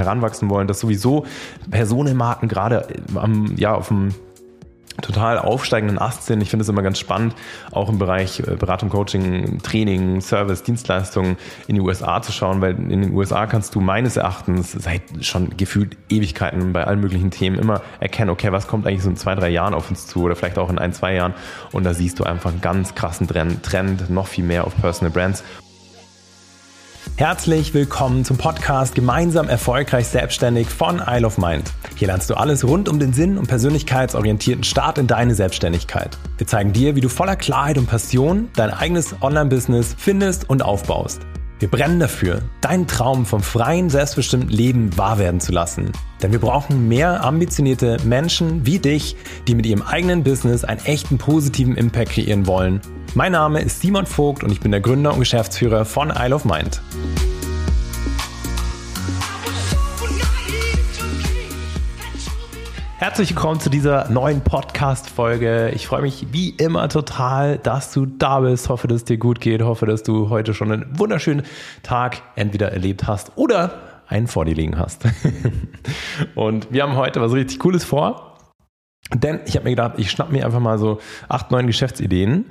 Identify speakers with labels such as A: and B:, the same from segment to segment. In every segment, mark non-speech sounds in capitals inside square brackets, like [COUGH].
A: heranwachsen wollen, dass sowieso Personenmarken gerade am, ja, auf dem total aufsteigenden Ast sind. Ich finde es immer ganz spannend, auch im Bereich äh, Beratung, Coaching, Training, Service, Dienstleistungen in die USA zu schauen, weil in den USA kannst du meines Erachtens seit schon gefühlt Ewigkeiten bei allen möglichen Themen immer erkennen, okay, was kommt eigentlich so in zwei, drei Jahren auf uns zu oder vielleicht auch in ein, zwei Jahren und da siehst du einfach einen ganz krassen Trend, noch viel mehr auf Personal Brands. Herzlich willkommen zum Podcast Gemeinsam erfolgreich selbstständig von Isle of Mind. Hier lernst du alles rund um den Sinn und persönlichkeitsorientierten Start in deine Selbstständigkeit. Wir zeigen dir, wie du voller Klarheit und Passion dein eigenes Online-Business findest und aufbaust. Wir brennen dafür, deinen Traum vom freien, selbstbestimmten Leben wahr werden zu lassen. Denn wir brauchen mehr ambitionierte Menschen wie dich, die mit ihrem eigenen Business einen echten positiven Impact kreieren wollen. Mein Name ist Simon Vogt und ich bin der Gründer und Geschäftsführer von Isle of Mind. Herzlich willkommen zu dieser neuen Podcast-Folge. Ich freue mich wie immer total, dass du da bist. Hoffe, dass es dir gut geht. Hoffe, dass du heute schon einen wunderschönen Tag entweder erlebt hast oder einen vor dir liegen hast. [LAUGHS] Und wir haben heute was richtig Cooles vor. Denn ich habe mir gedacht, ich schnapp mir einfach mal so acht, neun Geschäftsideen,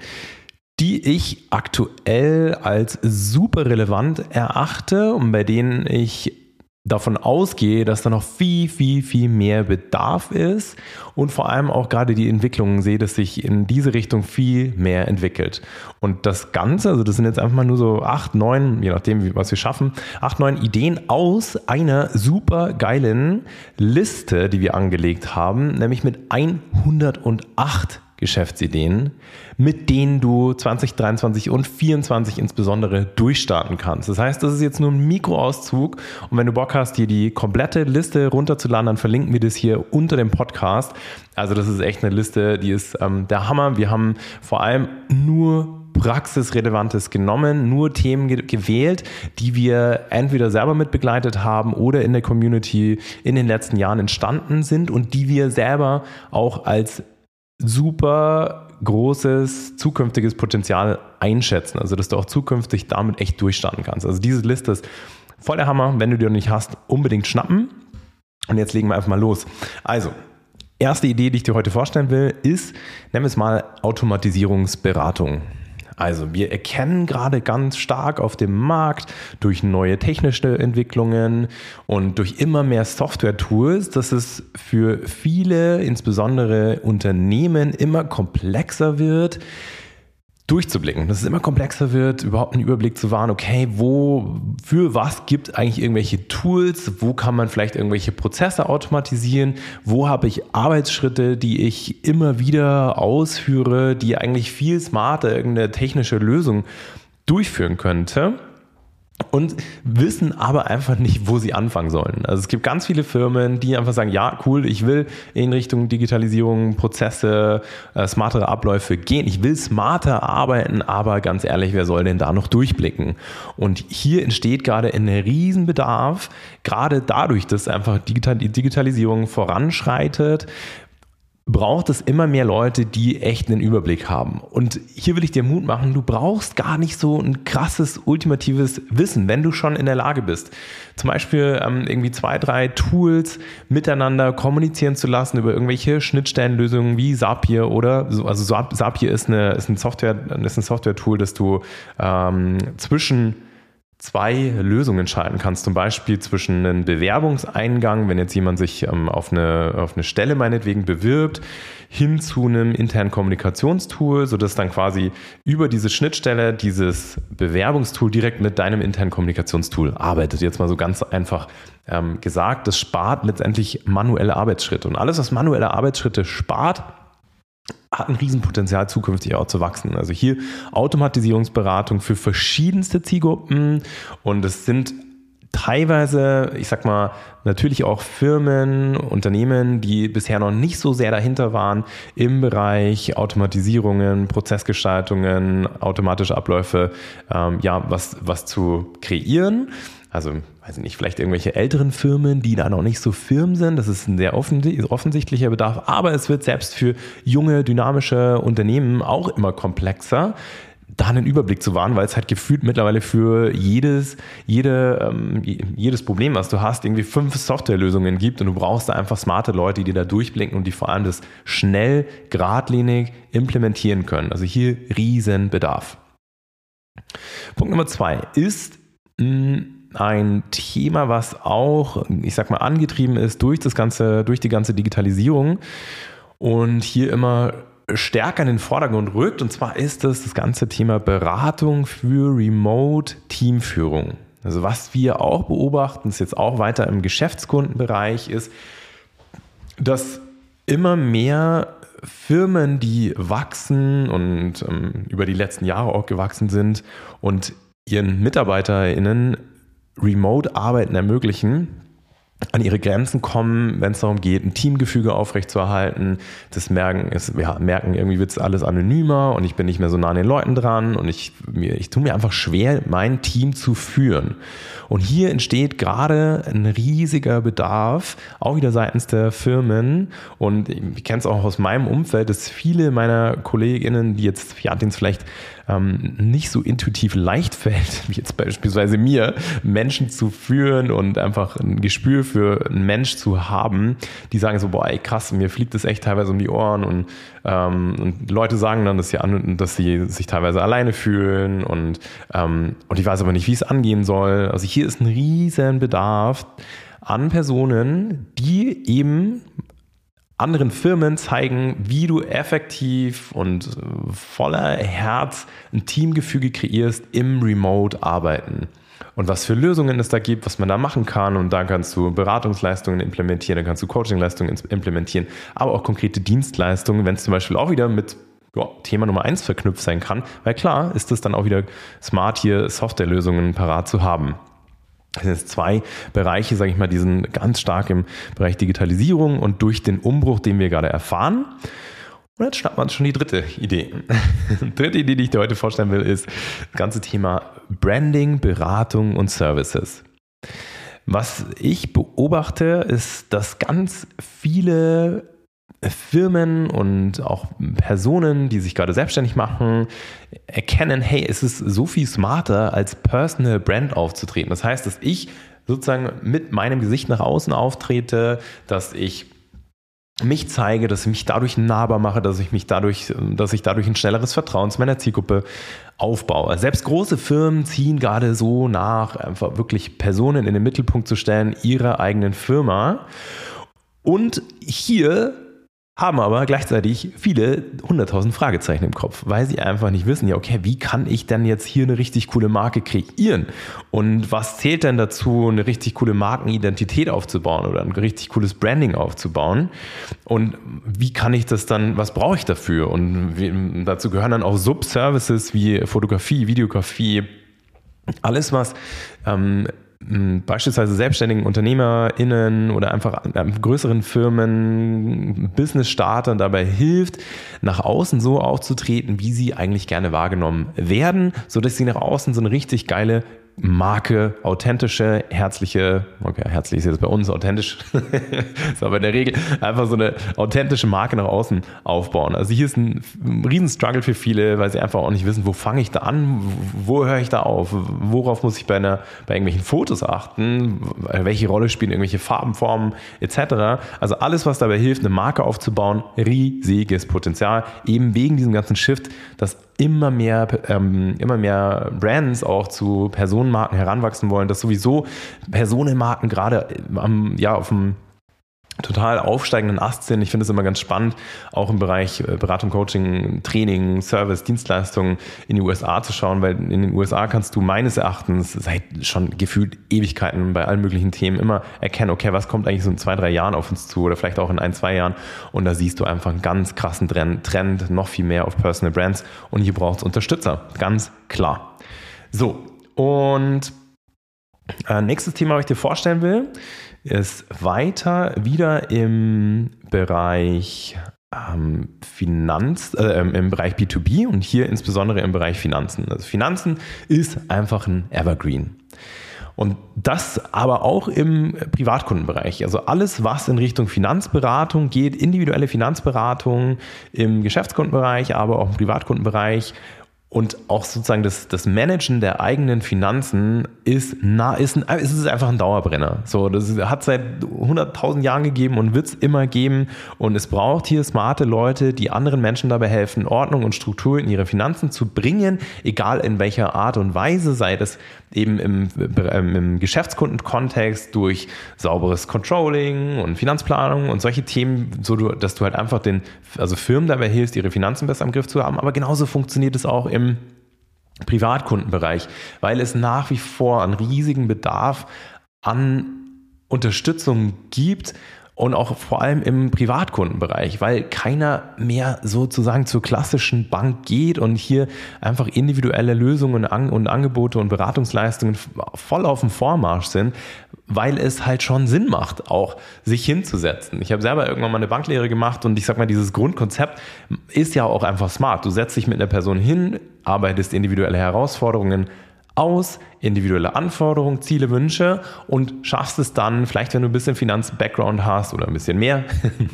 A: die ich aktuell als super relevant erachte und bei denen ich davon ausgehe, dass da noch viel, viel, viel mehr Bedarf ist und vor allem auch gerade die Entwicklungen sehe, dass sich in diese Richtung viel mehr entwickelt. Und das Ganze, also das sind jetzt einfach mal nur so acht, neun, je nachdem, was wir schaffen, acht, neun Ideen aus einer super geilen Liste, die wir angelegt haben, nämlich mit 108 Geschäftsideen, mit denen du 2023 und 2024 insbesondere durchstarten kannst. Das heißt, das ist jetzt nur ein Mikroauszug und wenn du Bock hast, dir die komplette Liste runterzuladen, dann verlinken wir das hier unter dem Podcast. Also das ist echt eine Liste, die ist ähm, der Hammer. Wir haben vor allem nur Praxisrelevantes genommen, nur Themen ge gewählt, die wir entweder selber mit begleitet haben oder in der Community in den letzten Jahren entstanden sind und die wir selber auch als super großes zukünftiges Potenzial einschätzen. Also, dass du auch zukünftig damit echt durchstarten kannst. Also, diese Liste ist voll der Hammer. Wenn du die noch nicht hast, unbedingt schnappen. Und jetzt legen wir einfach mal los. Also, erste Idee, die ich dir heute vorstellen will, ist, nennen wir es mal Automatisierungsberatung. Also wir erkennen gerade ganz stark auf dem Markt durch neue technische Entwicklungen und durch immer mehr Software-Tools, dass es für viele, insbesondere Unternehmen, immer komplexer wird, durchzublicken, dass es immer komplexer wird, überhaupt einen Überblick zu wahren, okay, wo, für was gibt eigentlich irgendwelche Tools, wo kann man vielleicht irgendwelche Prozesse automatisieren, wo habe ich Arbeitsschritte, die ich immer wieder ausführe, die eigentlich viel smarter irgendeine technische Lösung durchführen könnte und wissen aber einfach nicht, wo sie anfangen sollen. Also es gibt ganz viele Firmen, die einfach sagen, ja, cool, ich will in Richtung Digitalisierung, Prozesse, äh, smartere Abläufe gehen. Ich will smarter arbeiten, aber ganz ehrlich, wer soll denn da noch durchblicken? Und hier entsteht gerade ein Riesenbedarf, gerade dadurch, dass einfach die Digitalisierung voranschreitet, braucht es immer mehr Leute, die echt einen Überblick haben. Und hier will ich dir Mut machen, du brauchst gar nicht so ein krasses, ultimatives Wissen, wenn du schon in der Lage bist. Zum Beispiel ähm, irgendwie zwei, drei Tools miteinander kommunizieren zu lassen über irgendwelche Schnittstellenlösungen wie Zapier oder so. Also Zapier ist, eine, ist ein Software, ist ein Software-Tool, das du ähm, zwischen zwei Lösungen schalten kannst. Zum Beispiel zwischen einem Bewerbungseingang, wenn jetzt jemand sich ähm, auf, eine, auf eine Stelle meinetwegen bewirbt, hin zu einem internen Kommunikationstool, sodass dann quasi über diese Schnittstelle dieses Bewerbungstool direkt mit deinem internen Kommunikationstool arbeitet. Jetzt mal so ganz einfach ähm, gesagt, das spart letztendlich manuelle Arbeitsschritte. Und alles, was manuelle Arbeitsschritte spart, hat ein Riesenpotenzial, zukünftig auch zu wachsen. Also hier Automatisierungsberatung für verschiedenste Zielgruppen und es sind teilweise, ich sag mal, natürlich auch Firmen, Unternehmen, die bisher noch nicht so sehr dahinter waren im Bereich Automatisierungen, Prozessgestaltungen, automatische Abläufe, ähm, ja, was, was zu kreieren. Also, weiß ich nicht, vielleicht irgendwelche älteren Firmen, die da noch nicht so firm sind. Das ist ein sehr offensichtlicher Bedarf. Aber es wird selbst für junge, dynamische Unternehmen auch immer komplexer, da einen Überblick zu wahren, weil es halt gefühlt mittlerweile für jedes, jede, ähm, jedes Problem, was du hast, irgendwie fünf Softwarelösungen gibt und du brauchst da einfach smarte Leute, die da durchblicken und die vor allem das schnell, geradlinig implementieren können. Also hier riesen Bedarf. Punkt Nummer zwei ist mh, ein Thema, was auch, ich sag mal, angetrieben ist durch das ganze, durch die ganze Digitalisierung und hier immer stärker in den Vordergrund rückt. Und zwar ist das das ganze Thema Beratung für Remote-Teamführung. Also was wir auch beobachten, ist jetzt auch weiter im Geschäftskundenbereich, ist, dass immer mehr Firmen, die wachsen und ähm, über die letzten Jahre auch gewachsen sind und ihren MitarbeiterInnen Remote-Arbeiten ermöglichen, an ihre Grenzen kommen, wenn es darum geht, ein Teamgefüge aufrechtzuerhalten. Das merken, ist, ja, merken irgendwie wird es alles anonymer und ich bin nicht mehr so nah an den Leuten dran und ich, mir, ich tue mir einfach schwer, mein Team zu führen. Und hier entsteht gerade ein riesiger Bedarf, auch wieder seitens der Firmen. Und ich kenne es auch aus meinem Umfeld, dass viele meiner KollegInnen, die jetzt, ja, denen es vielleicht ähm, nicht so intuitiv leicht fällt, [LAUGHS] wie jetzt beispielsweise mir, Menschen zu führen und einfach ein Gespür für einen Mensch zu haben, die sagen so, boah, ey, krass, mir fliegt das echt teilweise um die Ohren und, ähm, und Leute sagen dann, dass sie, an, dass sie sich teilweise alleine fühlen und, ähm, und ich weiß aber nicht, wie es angehen soll. Also hier ist ein riesen Bedarf an Personen, die eben anderen Firmen zeigen, wie du effektiv und äh, voller Herz ein Teamgefüge kreierst im Remote-Arbeiten. Und was für Lösungen es da gibt, was man da machen kann. Und da kannst du Beratungsleistungen implementieren, dann kannst du Coachingleistungen implementieren, aber auch konkrete Dienstleistungen, wenn es zum Beispiel auch wieder mit ja, Thema Nummer eins verknüpft sein kann. Weil klar ist es dann auch wieder smart, hier Softwarelösungen parat zu haben. Das sind jetzt zwei Bereiche, sage ich mal, die sind ganz stark im Bereich Digitalisierung und durch den Umbruch, den wir gerade erfahren. Und jetzt schnappt man schon die dritte Idee. Die [LAUGHS] dritte Idee, die ich dir heute vorstellen will, ist das ganze Thema Branding, Beratung und Services. Was ich beobachte, ist, dass ganz viele Firmen und auch Personen, die sich gerade selbstständig machen, erkennen, hey, es ist so viel smarter, als Personal Brand aufzutreten. Das heißt, dass ich sozusagen mit meinem Gesicht nach außen auftrete, dass ich mich zeige, dass ich mich dadurch nahbar mache, dass ich mich dadurch, dass ich dadurch ein schnelleres Vertrauen zu meiner Zielgruppe aufbaue. Selbst große Firmen ziehen gerade so nach, einfach wirklich Personen in den Mittelpunkt zu stellen, ihrer eigenen Firma. Und hier haben aber gleichzeitig viele hunderttausend Fragezeichen im Kopf, weil sie einfach nicht wissen, ja, okay, wie kann ich denn jetzt hier eine richtig coole Marke kreieren? Und was zählt denn dazu, eine richtig coole Markenidentität aufzubauen oder ein richtig cooles Branding aufzubauen? Und wie kann ich das dann, was brauche ich dafür? Und dazu gehören dann auch Subservices wie Fotografie, Videografie, alles, was ähm, beispielsweise selbstständigen UnternehmerInnen oder einfach größeren Firmen, Business-Startern dabei hilft, nach außen so aufzutreten, wie sie eigentlich gerne wahrgenommen werden, sodass sie nach außen so eine richtig geile Marke, authentische, herzliche, okay, herzlich ist jetzt bei uns authentisch, [LAUGHS] ist aber in der Regel einfach so eine authentische Marke nach außen aufbauen. Also hier ist ein Riesenstruggle für viele, weil sie einfach auch nicht wissen, wo fange ich da an, wo höre ich da auf, worauf muss ich bei, einer, bei irgendwelchen Fotos achten, welche Rolle spielen irgendwelche Farbenformen etc. Also alles, was dabei hilft, eine Marke aufzubauen, riesiges Potenzial, eben wegen diesem ganzen Shift, dass immer mehr, ähm, immer mehr Brands auch zu Personenmarken heranwachsen wollen, dass sowieso Personenmarken gerade am, ja, auf dem total aufsteigenden Ast sind. Ich finde es immer ganz spannend, auch im Bereich äh, Beratung, Coaching, Training, Service, Dienstleistungen in die USA zu schauen, weil in den USA kannst du meines Erachtens seit schon gefühlt Ewigkeiten bei allen möglichen Themen immer erkennen, okay, was kommt eigentlich so in zwei, drei Jahren auf uns zu oder vielleicht auch in ein, zwei Jahren und da siehst du einfach einen ganz krassen Trend, noch viel mehr auf Personal Brands und hier braucht es Unterstützer, ganz klar. So, und äh, nächstes Thema, was ich dir vorstellen will, ist weiter wieder im Bereich ähm, Finanz, äh, im Bereich B2B und hier insbesondere im Bereich Finanzen. Also Finanzen ist einfach ein Evergreen. Und das aber auch im Privatkundenbereich. Also alles, was in Richtung Finanzberatung geht, individuelle Finanzberatung im Geschäftskundenbereich, aber auch im Privatkundenbereich Und auch sozusagen das, das Managen der eigenen Finanzen ist, na, ist, ein, ist es einfach ein Dauerbrenner. So, das hat seit 100.000 Jahren gegeben und wird es immer geben. Und es braucht hier smarte Leute, die anderen Menschen dabei helfen, Ordnung und Struktur in ihre Finanzen zu bringen, egal in welcher Art und Weise, sei das eben im, im Geschäftskundenkontext durch sauberes Controlling und Finanzplanung und solche Themen, so du, dass du halt einfach den, also Firmen dabei hilfst, ihre Finanzen besser im Griff zu haben. Aber genauso funktioniert es auch im Privatkundenbereich, weil es nach wie vor einen riesigen Bedarf an Unterstützung gibt und auch vor allem im Privatkundenbereich, weil keiner mehr sozusagen zur klassischen Bank geht und hier einfach individuelle Lösungen und Angebote und Beratungsleistungen voll auf dem Vormarsch sind, weil es halt schon Sinn macht, auch sich hinzusetzen. Ich habe selber irgendwann mal eine Banklehre gemacht und ich sag mal, dieses Grundkonzept ist ja auch einfach smart. Du setzt dich mit einer Person hin, arbeitest individuelle Herausforderungen aus, individuelle Anforderungen, Ziele, Wünsche und schaffst es dann, vielleicht wenn du ein bisschen Finanz-Background hast oder ein bisschen mehr,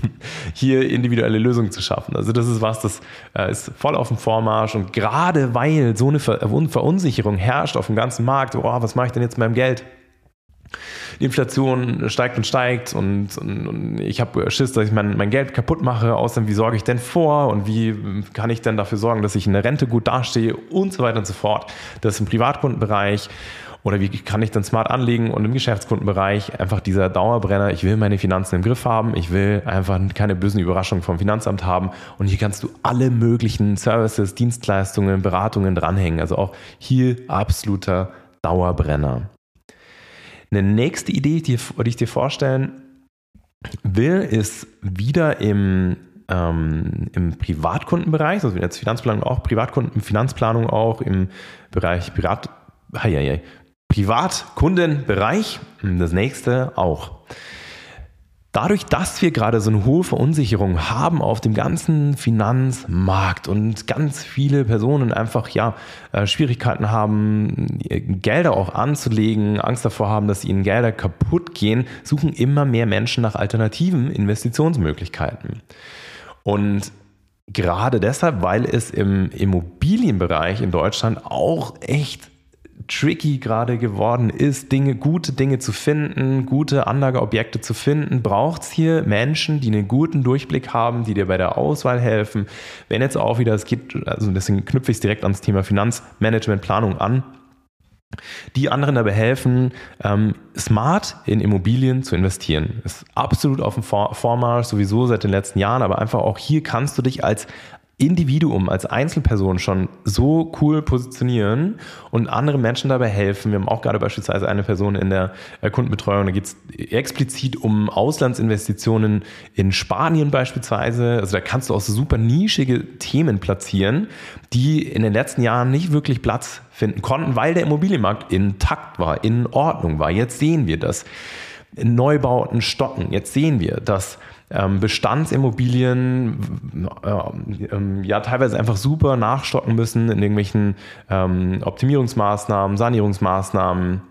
A: [LAUGHS] hier individuelle Lösungen zu schaffen. Also das ist was, das äh, ist voll auf dem Vormarsch und gerade weil so eine Verunsicherung herrscht auf dem ganzen Markt, oh, was mache ich denn jetzt mit meinem Geld? Die Inflation steigt und steigt und, und, und ich habe Schiss, dass ich mein, mein Geld kaputt mache. Außerdem, wie sorge ich denn vor und wie kann ich denn dafür sorgen, dass ich in der Rente gut dastehe und so weiter und so fort. Das ist im Privatkundenbereich. Oder wie kann ich dann smart anlegen und im Geschäftskundenbereich einfach dieser Dauerbrenner, ich will meine Finanzen im Griff haben, ich will einfach keine bösen Überraschungen vom Finanzamt haben und hier kannst du alle möglichen Services, Dienstleistungen, Beratungen dranhängen. Also auch hier absoluter Dauerbrenner. Eine nächste Idee, die, die ich dir vorstellen will, ist wieder im, ähm, im Privatkundenbereich, also jetzt Finanzplanung auch, Privatkunden, Finanzplanung auch im Bereich Privat, hei, hei, Privatkundenbereich. Das nächste auch. Dadurch, dass wir gerade so eine hohe Verunsicherung haben auf dem ganzen Finanzmarkt und ganz viele Personen einfach ja äh, Schwierigkeiten haben, Gelder auch anzulegen, Angst davor haben, dass ihnen Gelder kaputt gehen, suchen immer mehr Menschen nach alternativen Investitionsmöglichkeiten. Und gerade deshalb, weil es im Immobilienbereich in Deutschland auch echt tricky gerade geworden ist, Dinge, gute Dinge zu finden, gute Anlageobjekte zu finden, braucht es hier Menschen, die einen guten Durchblick haben, die dir bei der Auswahl helfen. Wenn jetzt auch wieder, es geht, also deswegen knüpfe ich es direkt ans Thema Finanzmanagement, Planung an, die anderen dabei helfen, ähm, smart in Immobilien zu investieren. Ist absolut auf dem Vormarsch, sowieso seit den letzten Jahren, aber einfach auch hier kannst du dich als Individuum, als Einzelperson schon so cool positionieren und anderen Menschen dabei helfen. Wir haben auch gerade beispielsweise eine Person in der äh, Kundenbetreuung, da geht es explizit um Auslandsinvestitionen in Spanien beispielsweise. Also da kannst du auch so super nischige Themen platzieren, die in den letzten Jahren nicht wirklich Platz finden konnten, weil der Immobilienmarkt intakt war, in Ordnung war. Jetzt sehen wir das. Neubauten stocken. Jetzt sehen wir, dass Bestandsimmobilien äh, ja teilweise einfach super nachstocken müssen in irgendwelchen ähm, Optimierungsmaßnahmen, Sanierungsmaßnahmen.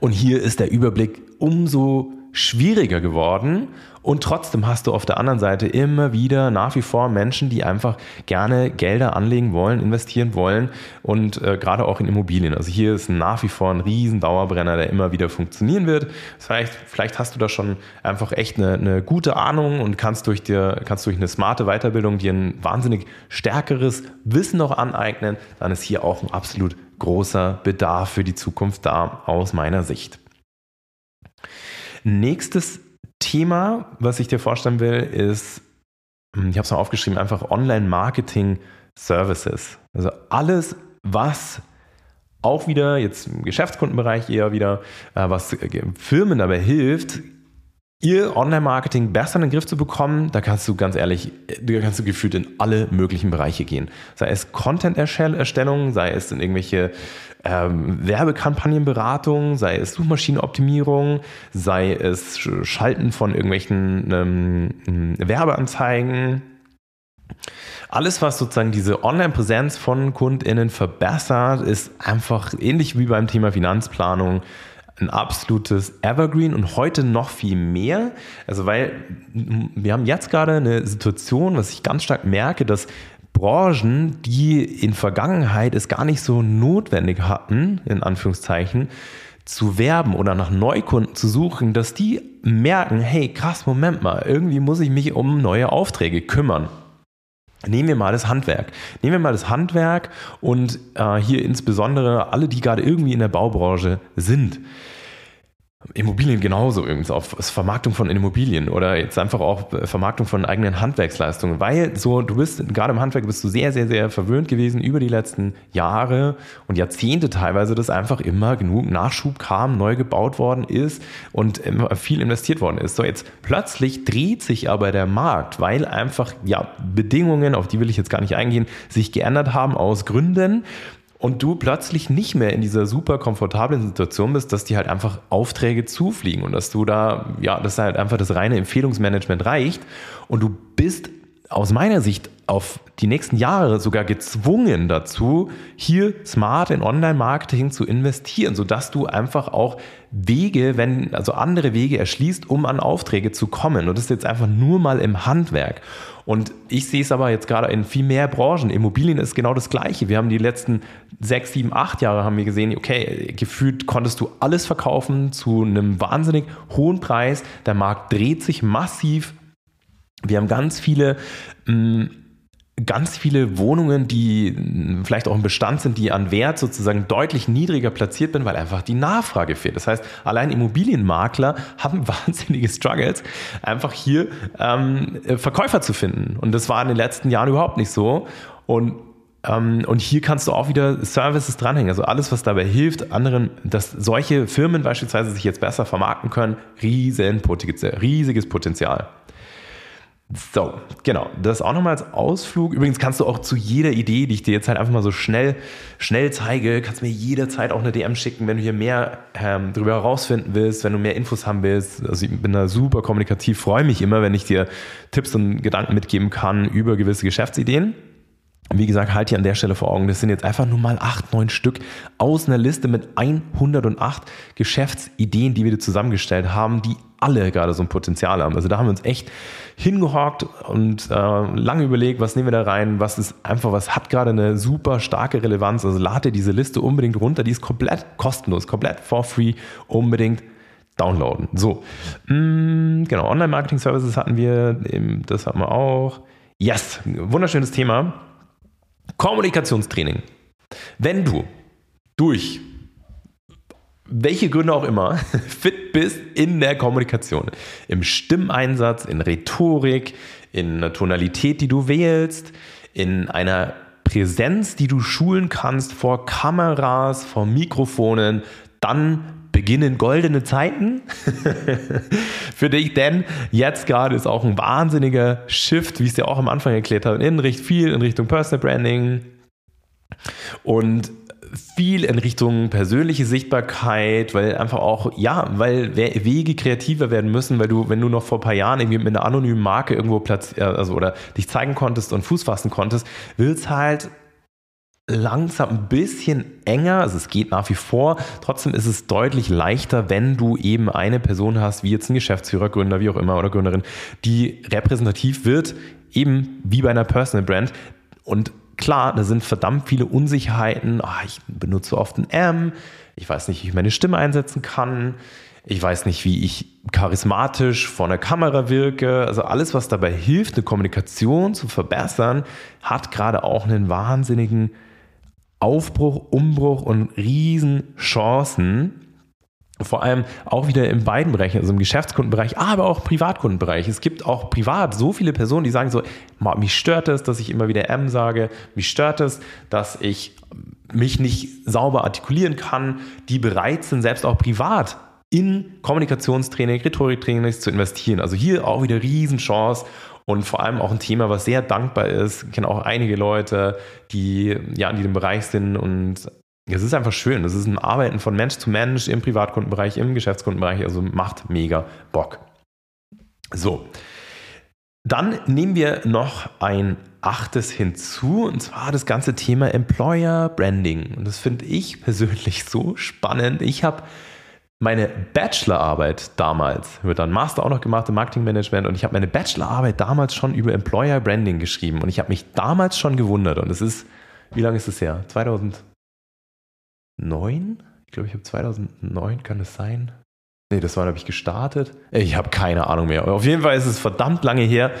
A: Und hier ist der Überblick umso schwieriger geworden und trotzdem hast du auf der anderen Seite immer wieder nach wie vor Menschen, die einfach gerne Gelder anlegen wollen, investieren wollen und äh, gerade auch in Immobilien. Also hier ist nach wie vor ein riesen Dauerbrenner, der immer wieder funktionieren wird. Vielleicht, vielleicht hast du da schon einfach echt eine, eine gute Ahnung und kannst durch, dir, kannst durch eine smarte Weiterbildung dir ein wahnsinnig stärkeres Wissen noch aneignen. Dann ist hier auch ein absolut großer Bedarf für die Zukunft da aus meiner Sicht. Nächstes Thema, was ich dir vorstellen will, ist, hm, ich habe es mal aufgeschrieben, einfach Online-Marketing-Services. Also alles, was auch wieder jetzt im Geschäftskundenbereich eher wieder, äh, was Firmen dabei hilft, ihr Online-Marketing besser in den Griff zu bekommen, da kannst du ganz ehrlich, da kannst du gefühlt in alle möglichen Bereiche gehen. Sei es Content-Erstellung, sei es in irgendwelche ähm, Werbekampagnenberatung, sei es Suchmaschinenoptimierung, sei es Schalten von irgendwelchen ähm, Werbeanzeigen. Alles, was sozusagen diese Online-Präsenz von KundInnen verbessert, ist einfach ähnlich wie beim Thema Finanzplanung ein absolutes Evergreen und heute noch viel mehr. Also, weil wir haben jetzt gerade eine Situation, was ich ganz stark merke, dass Branchen, die in Vergangenheit es gar nicht so notwendig hatten, in Anführungszeichen, zu werben oder nach Neukunden zu suchen, dass die merken, hey, krass, Moment mal, irgendwie muss ich mich um neue Aufträge kümmern. Nehmen wir mal das Handwerk. Nehmen wir mal das Handwerk und äh, hier insbesondere alle, die gerade irgendwie in der Baubranche sind. Immobilien genauso übrigens, auf Vermarktung von Immobilien oder jetzt einfach auch Vermarktung von eigenen Handwerksleistungen, weil so, du bist, gerade im Handwerk bist du sehr, sehr, sehr verwöhnt gewesen über die letzten Jahre und Jahrzehnte teilweise, dass einfach immer genug Nachschub kam, neu gebaut worden ist und viel investiert worden ist. So, jetzt plötzlich dreht sich aber der Markt, weil einfach, ja, Bedingungen, auf die will ich jetzt gar nicht eingehen, sich geändert haben aus Gründen, und du plötzlich nicht mehr in dieser super komfortablen Situation bist, dass dir halt einfach Aufträge zufliegen und dass du da, ja, dass halt einfach das reine Empfehlungsmanagement reicht und du bist aus meiner Sicht auf die nächsten Jahre sogar gezwungen dazu, hier smart in Online-Marketing zu investieren, sodass du einfach auch Wege, wenn, also andere Wege erschließt, um an Aufträge zu kommen. Und das ist jetzt einfach nur mal im Handwerk. Und ich sehe es aber jetzt gerade in viel mehr Branchen. Immobilien ist genau das Gleiche. Wir haben die letzten sechs, sieben, acht Jahre haben wir gesehen, okay, gefühlt konntest du alles verkaufen zu einem wahnsinnig hohen Preis. Der Markt dreht sich massiv. Wir haben ganz viele mm, ganz viele Wohnungen, die vielleicht auch im Bestand sind, die an Wert sozusagen deutlich niedriger platziert sind, weil einfach die Nachfrage fehlt. Das heißt, allein Immobilienmakler haben [LAUGHS] wahnsinnige Struggles, einfach hier ähm, Verkäufer zu finden. Und das war in den letzten Jahren überhaupt nicht so. Und ähm, und hier kannst du auch wieder Services dranhängen. Also alles, was dabei hilft, anderen, dass solche Firmen beispielsweise sich jetzt besser vermarkten können, riesen riesiges Potenzial. So, genau. Das auch nochmal als Ausflug. Übrigens kannst du auch zu jeder Idee, die ich dir jetzt halt einfach mal so schnell, schnell zeige, kannst mir jederzeit auch eine DM schicken, wenn du hier mehr ähm, darüber herausfinden willst, wenn du mehr Infos haben willst. Also ich bin da super kommunikativ, freue mich immer, wenn ich dir Tipps und Gedanken mitgeben kann über gewisse Geschäftsideen. Wie gesagt, halt hier an der Stelle vor Augen, das sind jetzt einfach nur mal acht, neun Stück aus einer Liste mit 108 Geschäftsideen, die wir dir zusammengestellt haben, die alle gerade so ein Potenzial haben. Also da haben wir uns echt hingehockt und äh, lange überlegt, was nehmen wir da rein, was ist einfach, was hat gerade eine super starke Relevanz. Also lade diese Liste unbedingt runter, die ist komplett kostenlos, komplett for free, unbedingt downloaden. So, mm, genau, Online-Marketing-Services hatten wir, das hatten wir auch. Yes, wunderschönes Thema. Kommunikationstraining. Wenn du durch welche Gründe auch immer, [LAUGHS] fit bist in der Kommunikation. Im Stimmeinsatz, in Rhetorik, in einer Tonalität, die du wählst, in einer Präsenz, die du schulen kannst vor Kameras, vor Mikrofonen, dann beginnen goldene Zeiten [LAUGHS] für dich, denn jetzt gerade ist auch ein wahnsinniger Shift, wie ich es dir auch am Anfang erklärt habe, in Richtung viel in Richtung Personal Branding. Und viel in Richtung persönliche Sichtbarkeit, weil einfach auch, ja, weil Wege kreativer werden müssen, weil du, wenn du noch vor ein paar Jahren irgendwie mit einer anonymen Marke irgendwo platz, äh, also oder dich zeigen konntest und Fuß fassen konntest, wird es halt langsam ein bisschen enger, also es geht nach wie vor, trotzdem ist es deutlich leichter, wenn du eben eine Person hast, wie jetzt ein Geschäftsführer, Gründer, wie auch immer oder Gründerin, die repräsentativ wird, eben wie bei einer Personal Brand. Und klar, da sind verdammt viele Unsicherheiten. Ach, ich benutze oft ein M. Ich weiß nicht, wie ich meine Stimme einsetzen kann. Ich weiß nicht, wie ich charismatisch vor einer Kamera wirke. Also alles, was dabei hilft, eine Kommunikation zu verbessern, hat gerade auch einen wahnsinnigen Aufbruch, Umbruch und Riesenchancen. Vor allem auch wieder in beiden Bereichen, also im Geschäftskundenbereich, aber auch im Privatkundenbereich. Es gibt auch privat so viele Personen, die sagen so, mich stört es, dass ich immer wieder M sage, mich stört es, dass ich mich nicht sauber artikulieren kann, die bereit sind, selbst auch privat in Kommunikationstraining, Rhetoriktraining zu investieren. Also hier auch wieder Riesenchance und vor allem auch ein Thema, was sehr dankbar ist. Ich kenne auch einige Leute, die ja in diesem Bereich sind und es ist einfach schön. Es ist ein Arbeiten von Mensch zu Mensch im Privatkundenbereich, im Geschäftskundenbereich. Also macht mega Bock. So. Dann nehmen wir noch ein achtes hinzu, und zwar das ganze Thema Employer Branding. Und das finde ich persönlich so spannend. Ich habe meine Bachelorarbeit damals, wird dann Master auch noch gemacht im Marketingmanagement und ich habe meine Bachelorarbeit damals schon über Employer Branding geschrieben und ich habe mich damals schon gewundert und es ist, wie lange ist es her? 2009? Ich glaube, ich habe 2009, kann es sein? Nee, das war, habe ich gestartet. Ich habe keine Ahnung mehr. Auf jeden Fall ist es verdammt lange her,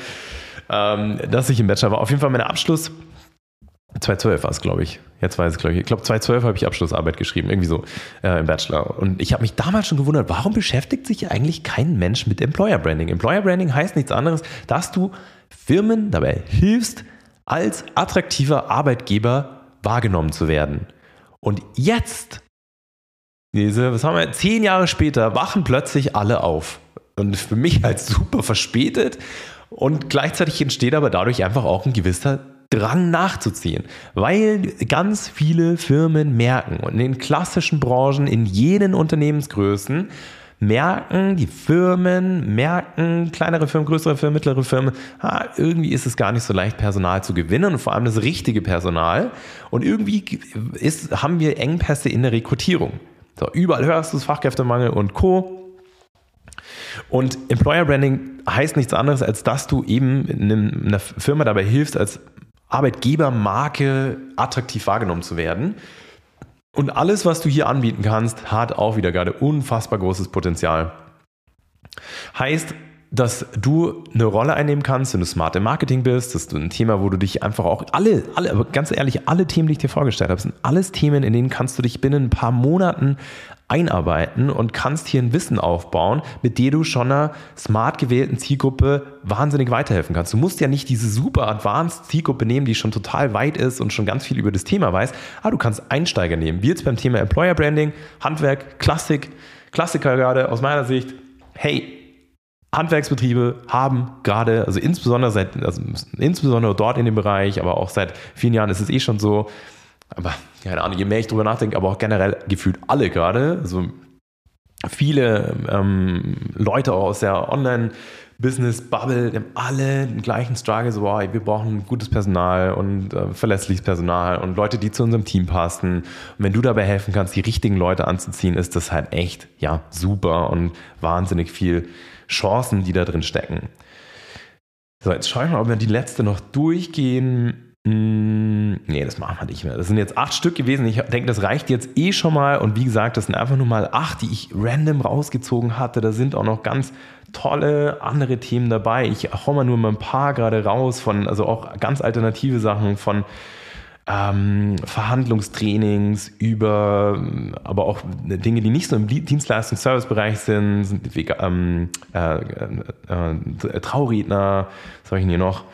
A: ähm, dass ich im Bachelor war. Auf jeden Fall mein Abschluss 2012 war es, glaube ich. Jetzt weiß ich, glaube ich. Ich glaube, 2012 habe ich Abschlussarbeit geschrieben, irgendwie so äh, im Bachelor. Und ich habe mich damals schon gewundert, warum beschäftigt sich eigentlich kein Mensch mit Employer Branding? Employer Branding heißt nichts anderes, dass du Firmen dabei hilfst, als attraktiver Arbeitgeber wahrgenommen zu werden. Und jetzt, diese, was haben wir, zehn Jahre später, wachen plötzlich alle auf. Und für mich halt super verspätet. Und gleichzeitig entsteht aber dadurch einfach auch ein gewisser Drang nachzuziehen, weil ganz viele Firmen merken und in den klassischen Branchen, in jenen Unternehmensgrößen, merken die Firmen, merken kleinere Firmen, größere Firmen, mittlere Firmen, ha, irgendwie ist es gar nicht so leicht, Personal zu gewinnen und vor allem das richtige Personal. Und irgendwie ist, haben wir Engpässe in der Rekrutierung. So, überall hörst du es, Fachkräftemangel und Co. Und Employer Branding heißt nichts anderes, als dass du eben einer Firma dabei hilfst, als Arbeitgebermarke attraktiv wahrgenommen zu werden. Und alles, was du hier anbieten kannst, hat auch wieder gerade unfassbar großes Potenzial. Heißt, dass du eine Rolle einnehmen kannst, wenn du smart im Marketing bist, dass du ein Thema, wo du dich einfach auch alle, alle, aber ganz ehrlich, alle Themen, die ich dir vorgestellt habe, sind alles Themen, in denen kannst du dich binnen ein paar Monaten einarbeiten und kannst hier ein Wissen aufbauen, mit dem du schon einer smart gewählten Zielgruppe wahnsinnig weiterhelfen kannst. Du musst ja nicht diese super advanced Zielgruppe nehmen, die schon total weit ist und schon ganz viel über das Thema weiß, aber du kannst Einsteiger nehmen. Wie jetzt beim Thema Employer Branding, Handwerk, Klassik, Klassiker gerade aus meiner Sicht. Hey, Handwerksbetriebe haben gerade, also insbesondere seit, also insbesondere dort in dem Bereich, aber auch seit vielen Jahren ist es eh schon so, aber keine Ahnung, je mehr ich drüber nachdenke, aber auch generell gefühlt alle gerade, also viele ähm, Leute auch aus der Online- Business-Bubble, haben alle den gleichen Struggle, so, wow, wir brauchen gutes Personal und äh, verlässliches Personal und Leute, die zu unserem Team passen. Und wenn du dabei helfen kannst, die richtigen Leute anzuziehen, ist das halt echt, ja, super und wahnsinnig viel Chancen, die da drin stecken. So, jetzt schaue ich mal, ob wir die letzte noch durchgehen. Hm, nee, das machen wir nicht mehr. Das sind jetzt acht Stück gewesen. Ich denke, das reicht jetzt eh schon mal. Und wie gesagt, das sind einfach nur mal acht, die ich random rausgezogen hatte. Da sind auch noch ganz tolle andere Themen dabei. Ich hau mal nur mal ein paar gerade raus von, also auch ganz alternative Sachen von ähm, Verhandlungstrainings über, aber auch Dinge, die nicht so im Dienstleistungs-Service-Bereich sind, sind ähm, äh, äh, äh, Trauredner, was habe ich denn hier noch?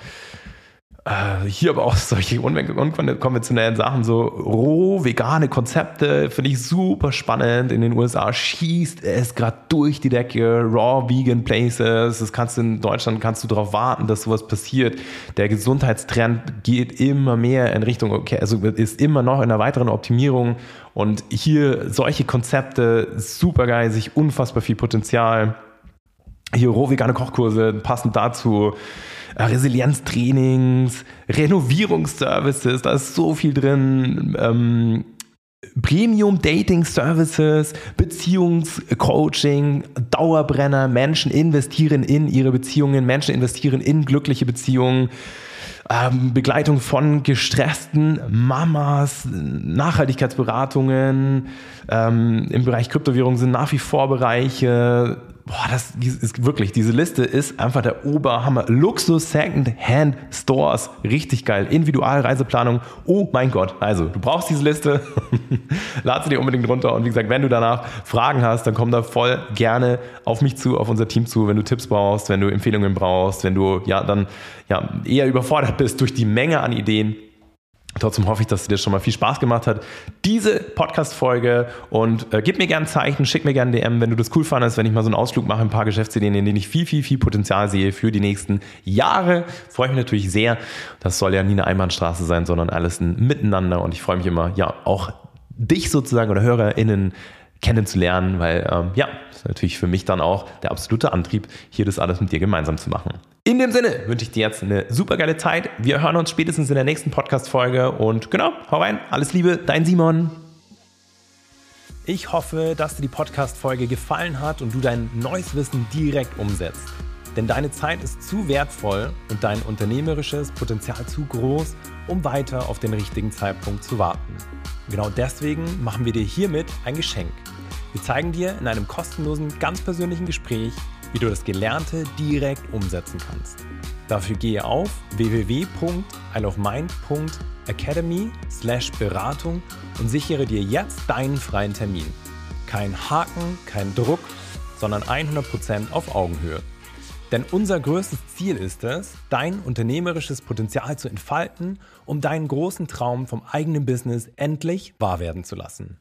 A: Äh, hier aber auch solche unkonventionellen Sachen, so roh vegane Konzepte, finde ich super spannend. In den USA schießt es gerade durch die Decke, raw vegan places. Das kannst du in Deutschland kannst du darauf warten, dass sowas passiert. Der Gesundheitstrend geht immer mehr in Richtung, okay, also ist immer noch in einer weiteren Optimierung. Und hier solche Konzepte, super geil, sich unfassbar viel Potenzial. Hier roh vegane Kochkurse, passend dazu. Äh, Resilienztrainings, Renovierungsservices, da ist so viel drin. Ähm, Premium Dating Services, Beziehungscoaching, Dauerbrenner, Menschen investieren in ihre Beziehungen, Menschen investieren in glückliche Beziehungen. Ähm, Begleitung von gestressten Mamas, Nachhaltigkeitsberatungen, ähm, im Bereich Kryptowährungen sind nach wie vor Bereiche, boah, das ist wirklich, diese Liste ist einfach der Oberhammer. Luxus Second-Hand Stores, richtig geil. Individualreiseplanung, oh mein Gott. Also, du brauchst diese Liste, [LAUGHS] lad sie dir unbedingt runter. Und wie gesagt, wenn du danach Fragen hast, dann komm da voll gerne auf mich zu, auf unser Team zu, wenn du Tipps brauchst, wenn du Empfehlungen brauchst, wenn du ja dann ja eher überfordert bist durch die Menge an Ideen Trotzdem hoffe ich, dass dir schon mal viel Spaß gemacht hat, diese Podcast-Folge. Und äh, gib mir gerne Zeichen, schick mir gerne DM, wenn du das cool fandest, wenn ich mal so einen Ausflug mache, ein paar Geschäftsideen, in denen ich viel, viel, viel Potenzial sehe für die nächsten Jahre. Freue mich natürlich sehr. Das soll ja nie eine Einbahnstraße sein, sondern alles ein Miteinander. Und ich freue mich immer, ja, auch dich sozusagen oder HörerInnen kennenzulernen, weil ähm, ja, das ist natürlich für mich dann auch der absolute Antrieb, hier das alles mit dir gemeinsam zu machen. In dem Sinne wünsche ich dir jetzt eine super geile Zeit. Wir hören uns spätestens in der nächsten Podcast-Folge und genau, hau rein, alles Liebe, dein Simon. Ich hoffe, dass dir die Podcast-Folge gefallen hat und du dein neues Wissen direkt umsetzt. Denn deine Zeit ist zu wertvoll und dein unternehmerisches Potenzial zu groß, um weiter auf den richtigen Zeitpunkt zu warten. Genau deswegen machen wir dir hiermit ein Geschenk. Wir zeigen dir in einem kostenlosen, ganz persönlichen Gespräch, wie du das Gelernte direkt umsetzen kannst. Dafür gehe auf www.isleofmind.academy slash Beratung und sichere dir jetzt deinen freien Termin. Kein Haken, kein Druck, sondern 100% auf Augenhöhe. Denn unser größtes Ziel ist es, dein unternehmerisches Potenzial zu entfalten, um deinen großen Traum vom eigenen Business endlich wahr werden zu lassen.